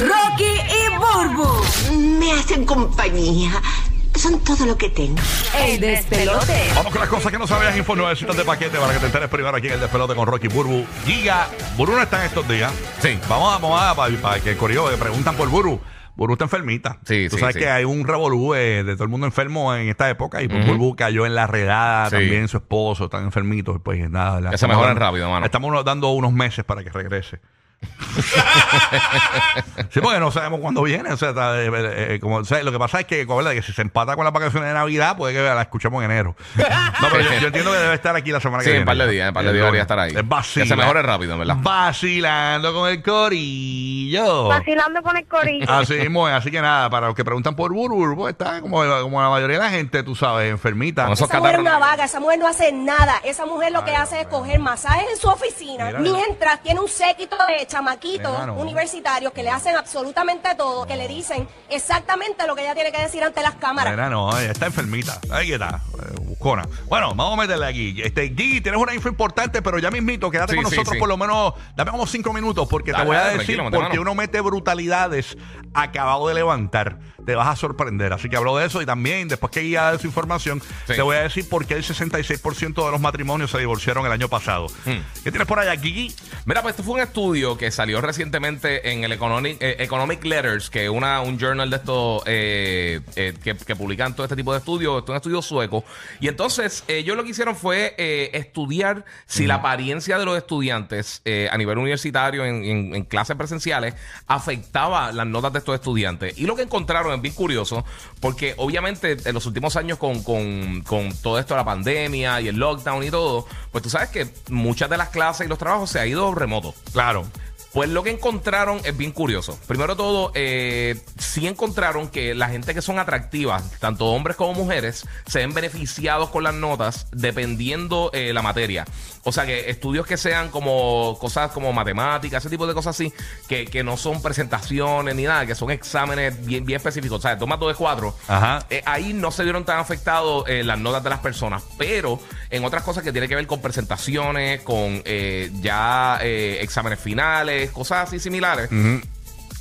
Rocky y Burbu, Me hacen compañía. Son todo lo que tengo. el despelote. Vamos con las cosas que no sabías. Info nuevecitas de paquete para que te enteres primero aquí en el despelote con Rocky Burbu. Giga, Burbu no está en estos días. Sí. Vamos a, vamos a, para, para que el corrido que preguntan por Burbu. Burbu está enfermita. Sí, Tú sí, sabes sí. que hay un revolú eh, de todo el mundo enfermo en esta época y pues Burbu cayó en la redada, Sí. también su esposo están enfermitos. Pues nada. le Que se dando- rápido, mano. Estamos dando unos meses para que regrese. sí, porque no sabemos cuándo viene. O sea, está, eh, eh, eh, como, o sea, lo que pasa es que, ¿verdad? que si se empata con las vacaciones de Navidad, puede que la escuchemos en enero. No, pero yo, yo entiendo que debe estar aquí la semana Sí, que viene. en par de días, en par de días debería estar ahí. Es vacila- Que se mejore rápido, en verdad. Vacilando con el corillo. vacilando con el corillo. Así mismo. Así que nada, para los que preguntan por Buru, Buru pues, está como, como la mayoría de la gente, tú sabes, enfermita. Esa mujer es catarros. una vaga, esa mujer no hace nada. Esa mujer lo que hace es coger masajes en su oficina, Mira, mientras tiene un séquito de chamaquitos universitarios que le hacen absolutamente todo, que le dicen exactamente lo que ella tiene que decir ante las cámaras. Está enfermita. Ahí está, Bueno, vamos a meterle aquí. Este, Gigi, tienes una info importante, pero ya mismito, quédate Sí, con nosotros sí. por lo menos, dame como cinco minutos, porque Dale, te voy a dale, decir porque mano. uno mete brutalidades acabado de levantar. Te vas a sorprender. Así que hablo de eso y también, después que Guía dé su información, te voy a decir por qué el 66% de los matrimonios se divorciaron el año pasado. Hmm. ¿Qué tienes por allá, Gigi? Mira, pues esto fue un estudio que salió recientemente en el Economic, eh, Economic Letters, que una, un journal de estos eh, eh, que, que publican todo este tipo de estudios. Esto es un estudio sueco. Y entonces, eh, ellos lo que hicieron fue eh, estudiar si la apariencia de los estudiantes eh, a nivel universitario en, en- en clases presenciales afectaba las notas de estos estudiantes. Y lo que encontraron es bien curioso, porque obviamente en los últimos años con, con- con todo esto de la pandemia y el lockdown y todo, pues tú sabes que muchas de las clases y los trabajos se ha ido remoto. Claro. Pues lo que encontraron es bien curioso. Primero todo, eh, sí encontraron que la gente que son atractivas, tanto hombres como mujeres, se ven beneficiados con las notas dependiendo eh, la materia. O sea que estudios que sean como cosas como matemáticas, ese tipo de cosas así, que, que no son presentaciones ni nada, que son exámenes bien, bien específicos. O sea, toma dos de cuatro. Ajá. Eh, ahí no se vieron tan afectados eh, las notas de las personas, pero en otras cosas que tienen que ver con presentaciones, con eh, ya eh, exámenes finales, cosas así similares.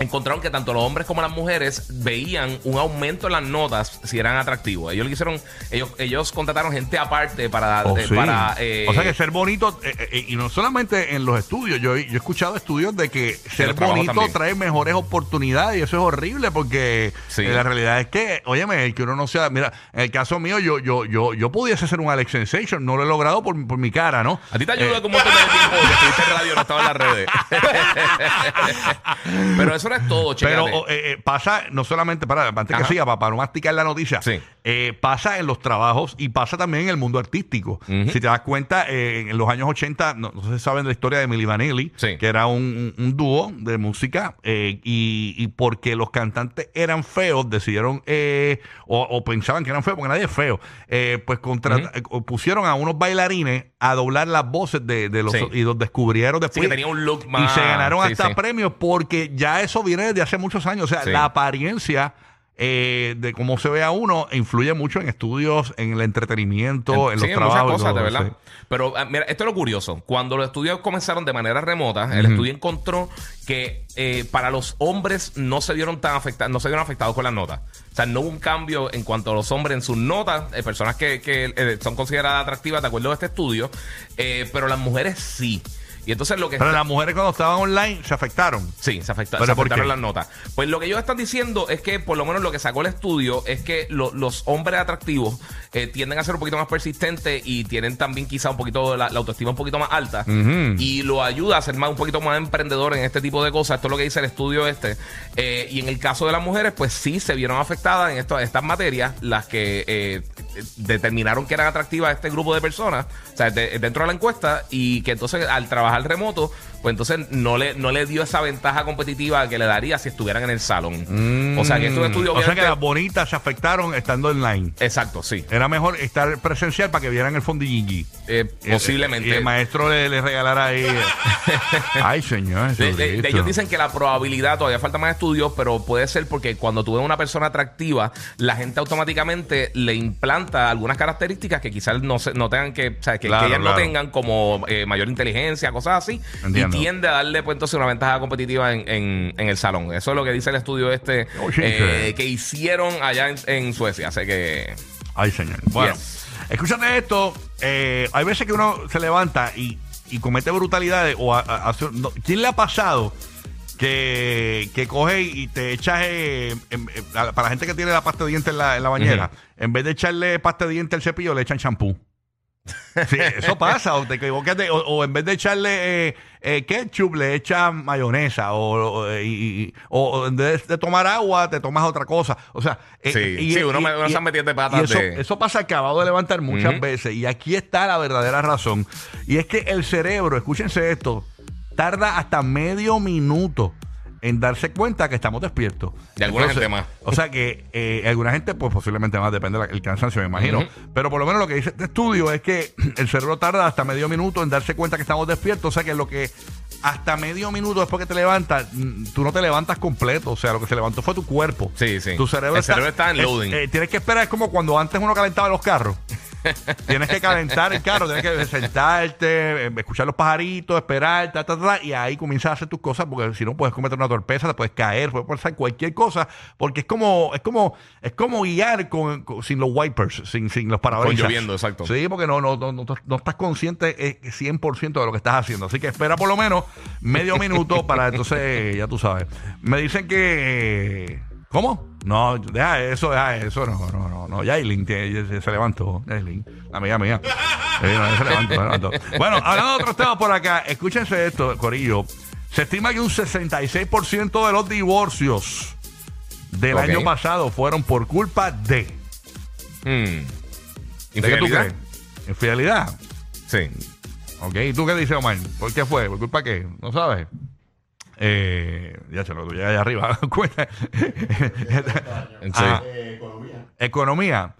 Encontraron que tanto los hombres como las mujeres veían un aumento en las notas si eran atractivos. Ellos lo hicieron, ellos, ellos contrataron gente aparte para, Oh, eh, sí. para eh, o sea que ser bonito, eh, eh, y no solamente en los estudios, yo, yo he escuchado estudios de que ser bonito también. trae mejores oportunidades y eso es horrible porque Sí. eh, la realidad es que, óyeme, el que uno no sea, mira, en el caso mío yo yo yo yo pudiese ser un Alex Sensation, no lo he logrado por, por mi cara, ¿no? A ti te ayuda Eh, con un montón de tiempo que estuviste en radio, no estaba en las redes. Pero eso no es todo, Pero chécate. o, eh, eh, pasa no solamente, para, antes que siga, para, para no masticar la noticia, Sí. Eh, pasa en los trabajos y pasa también en el mundo artístico. Si te das cuenta, eh, en los años 80, no, no sé si saben la historia de Milli Vanilli, Sí. que era un, un- un dúo de música, eh, y, y porque los cantantes eran feos, decidieron, eh, o, o pensaban que eran feos, porque nadie es feo, eh, pues contra- pusieron a unos bailarines a doblar las voces de, de los Sí. y los descubrieron después. que tenía un look Y se ganaron hasta premios porque ya eso viene desde hace muchos años. O sea, la apariencia eh, de cómo se ve a uno influye mucho en estudios, en el entretenimiento, en, sí, los en trabajos. muchas cosas, todo, de verdad. sí. Pero ah, mira, esto es lo curioso. Cuando los estudios comenzaron de manera remota, el estudio encontró que eh, para los hombres no se vieron tan afectados, no se vieron afectados con las notas. O sea, no hubo un cambio en cuanto a los hombres en sus notas, eh, personas que, que, eh, son consideradas atractivas de acuerdo a este estudio, eh, pero las mujeres sí. Y entonces lo que Pero las mujeres cuando estaban online se afectaron. Sí, se, afecta, ¿Pero se por afectaron las notas. Pues lo que ellos están diciendo es que, por lo menos lo que sacó el estudio, es que lo- los hombres atractivos eh, tienden a ser un poquito más persistentes y tienen también quizá un poquito la, la autoestima un poquito más alta. Y lo ayuda a ser más un poquito más emprendedor en este tipo de cosas. Esto es lo que dice el estudio este. Eh, y en el caso de las mujeres, pues sí se vieron afectadas en esto- estas materias, las que eh, determinaron que eran atractivas a este grupo de personas, o sea, de- dentro de la encuesta, y que entonces al trabajar remoto, pues entonces no le, no le dio esa ventaja competitiva que le daría si estuvieran en el salón. O sea que estos estudios Mm. O sea que las bonitas se afectaron estando online. Exacto, sí. Era mejor estar presencial para que vieran el fondillingui. Eh, posiblemente. Y el maestro le, le regalara ahí. Ay, señor. De- de- de- Jesucristo. ellos dicen que la probabilidad, todavía falta más estudios, pero puede ser porque cuando tú ves una persona atractiva, la gente automáticamente le implanta algunas características que quizás no, se- no tengan que, o sea, que, Claro, que ellas claro. no tengan como eh, mayor inteligencia, cosas así, Entiendo. Tiende a darle pues entonces una ventaja competitiva en, en- en el salón. Eso es lo que dice el estudio este Oh, sí, eh, sí. que hicieron allá en, en Suecia. Así que Ay, señor. Bueno, Yes. escúchate esto. eh, hay veces que uno se levanta y, y comete brutalidades. O a- a- no, ¿Quién le ha pasado que, que coge y te echas, eh, para la gente que tiene la pasta de dientes en la, en la bañera, en vez de echarle pasta de dientes al cepillo, le echan champú? Sí, eso pasa, o te equivocas, de- o, o en vez de echarle eh, eh, ketchup, le echas mayonesa, o, o, y- y- o- en vez de tomar agua, te tomas otra cosa. O sea, eh, Sí, sí, uno me- uno se metiendo de patas y eso, de- eso pasa acabado de levantar muchas veces, y aquí está la verdadera razón. Y es que el cerebro, escúchense esto, tarda hasta medio minuto en darse cuenta que estamos despiertos. De alguna gente más. O sea que eh, alguna gente, pues posiblemente más, depende del cansancio, me imagino. Pero por lo menos lo que dice este estudio es que el cerebro tarda hasta medio minuto en darse cuenta que estamos despiertos. O sea que lo que hasta medio minuto después que te levantas, mm, tú no te levantas completo. O sea, lo que se levantó fue tu cuerpo. Sí, sí. Tu cerebro El cerebro está en es- loading. eh, tienes que esperar, es como cuando antes uno calentaba los carros. Tienes que calentar el carro, tienes que sentarte, eh, escuchar los pajaritos, esperar, ta, ta, ta, y ahí comienzas a hacer tus cosas, porque si no puedes cometer una torpeza, te puedes caer, puedes pasar cualquier cosa, porque es como, es como, es como guiar con, con- sin los wipers, sin, sin los parabrisas. Con lloviendo, exacto. Sí, porque no, no, no, no, no estás consciente eh, 100% de lo que estás haciendo. Así que espera por lo menos medio minuto para entonces, ya tú sabes. Me dicen que... ¿Cómo? No, deja eso, deja eso. No, no, no. no. Yailin se, se levantó. Yailin, la amiga mía. Eh, no, se levantó, se levantó. Bueno, hablando de otros temas por acá, escúchense esto, Corillo. Se estima que un 66% de los divorcios del Ok. año pasado fueron por culpa de... Hmm. ¿De qué tú ¿Infidelidad? crees? ¿Infidelidad? Sí. Ok, ¿y tú qué dices, Omar? ¿Por qué fue? ¿Por culpa de qué? ¿No sabes? Eh, ya se lo tuyo allá arriba. Ah, economía.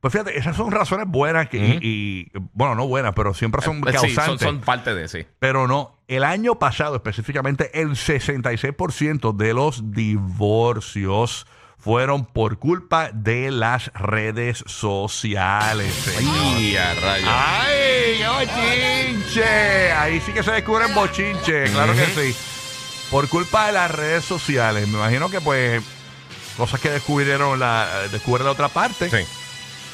Pues fíjate, esas son razones buenas que, y, y, bueno, no buenas, pero siempre son Eh, sí, causantes. son, son parte de sí. Pero no, el año pasado específicamente el 66% de los divorcios fueron por culpa de las redes sociales. señor. Y a rayos. ¡Ay, qué bochinche! Ahí sí que se descubren bochinche, claro que sí. Por culpa de las redes sociales. Me imagino que pues cosas que descubrieron la, descubre la otra parte Sí.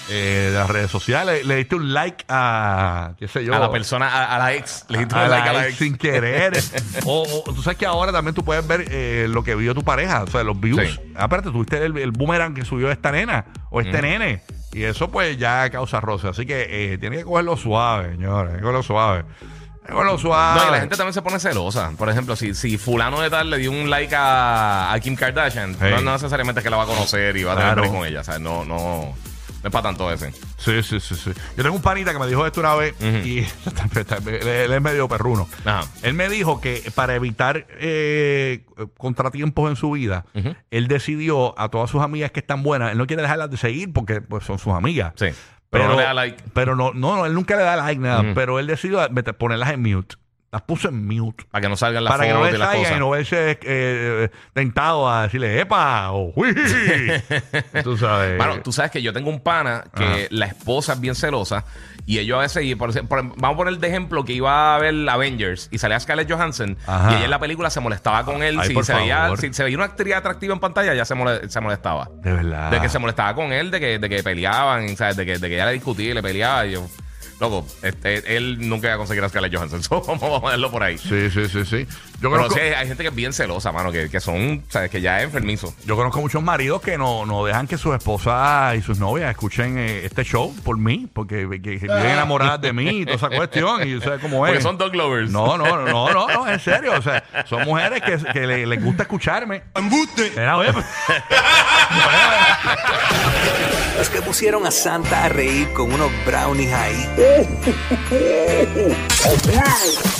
eh, de las redes sociales. Le diste un like a, qué sé yo. A la persona, a, a la ex. Le diste a un like a la ex ex. sin querer. o, o tú sabes que ahora también tú puedes ver eh, lo que vio tu pareja, o sea, los views. Sí. Aparte, tuviste el, el boomerang que subió esta nena o este nene. Y eso pues ya causa roce. Así que eh, tiene que cogerlo suave, señores. Que cogerlo suave. Cogerlo suave. No, y la gente también se pone celosa. Por ejemplo, si, si fulano de tal le dio un like a, a Kim Kardashian, Hey. no, no necesariamente es que la va a conocer y va a tener Claro. con ella. O sea, no, no, no es para tanto ese. Sí, sí, sí, sí. Yo tengo un panita que me dijo esto una vez y él es medio perruno. Ajá. Él me dijo que para evitar eh, contratiempos en su vida, él decidió a todas sus amigas que están buenas, él no quiere dejarlas de seguir porque pues, son sus amigas. Sí. Pero, no le da like. Pero no, no, no, él nunca le da like nada, Ujú. pero él decidió meter- ponerlas en mute. Las puso en mute. Para que no salgan las para que no fotos le y las salgan cosas. no verse eh, tentado a decirle, ¡epa! o ¡Uy! Tú sabes. Bueno, tú sabes que yo tengo un pana que Ajá. la esposa es bien celosa y ellos a veces, y por, por- vamos a poner de ejemplo que iba a ver Avengers y salía Scarlett Johansson Ajá. y ella en la película se molestaba con él. Ay, si, por se veía, favor. si se veía una actriz atractiva en pantalla, ya se, mole- se molestaba. de verdad. De que se molestaba con él, de que, de que peleaban, ¿sabes? De que, de que ella le discutía y le peleaba. Y yo, loco, este, él nunca iba a conseguir a Scarlett Johansson. So, vamos a ponerlo por ahí. Sí, sí, sí, sí. Yo Pero conozco, sí, hay gente que es bien celosa, mano, que, que son, ¿sabes? Que ya es enfermizo. yo conozco muchos maridos que no, no dejan que sus esposas y sus novias escuchen eh, este show por mí, porque que, que viven enamoradas de mí y toda esa cuestión. Y yo sé cómo es. Porque son dog lovers. No, no, no, no, no, no, en serio. O sea, son mujeres que, que le- les gusta escucharme. Mira, oye, pues- Los que pusieron a Santa a reír con unos brownies ahí.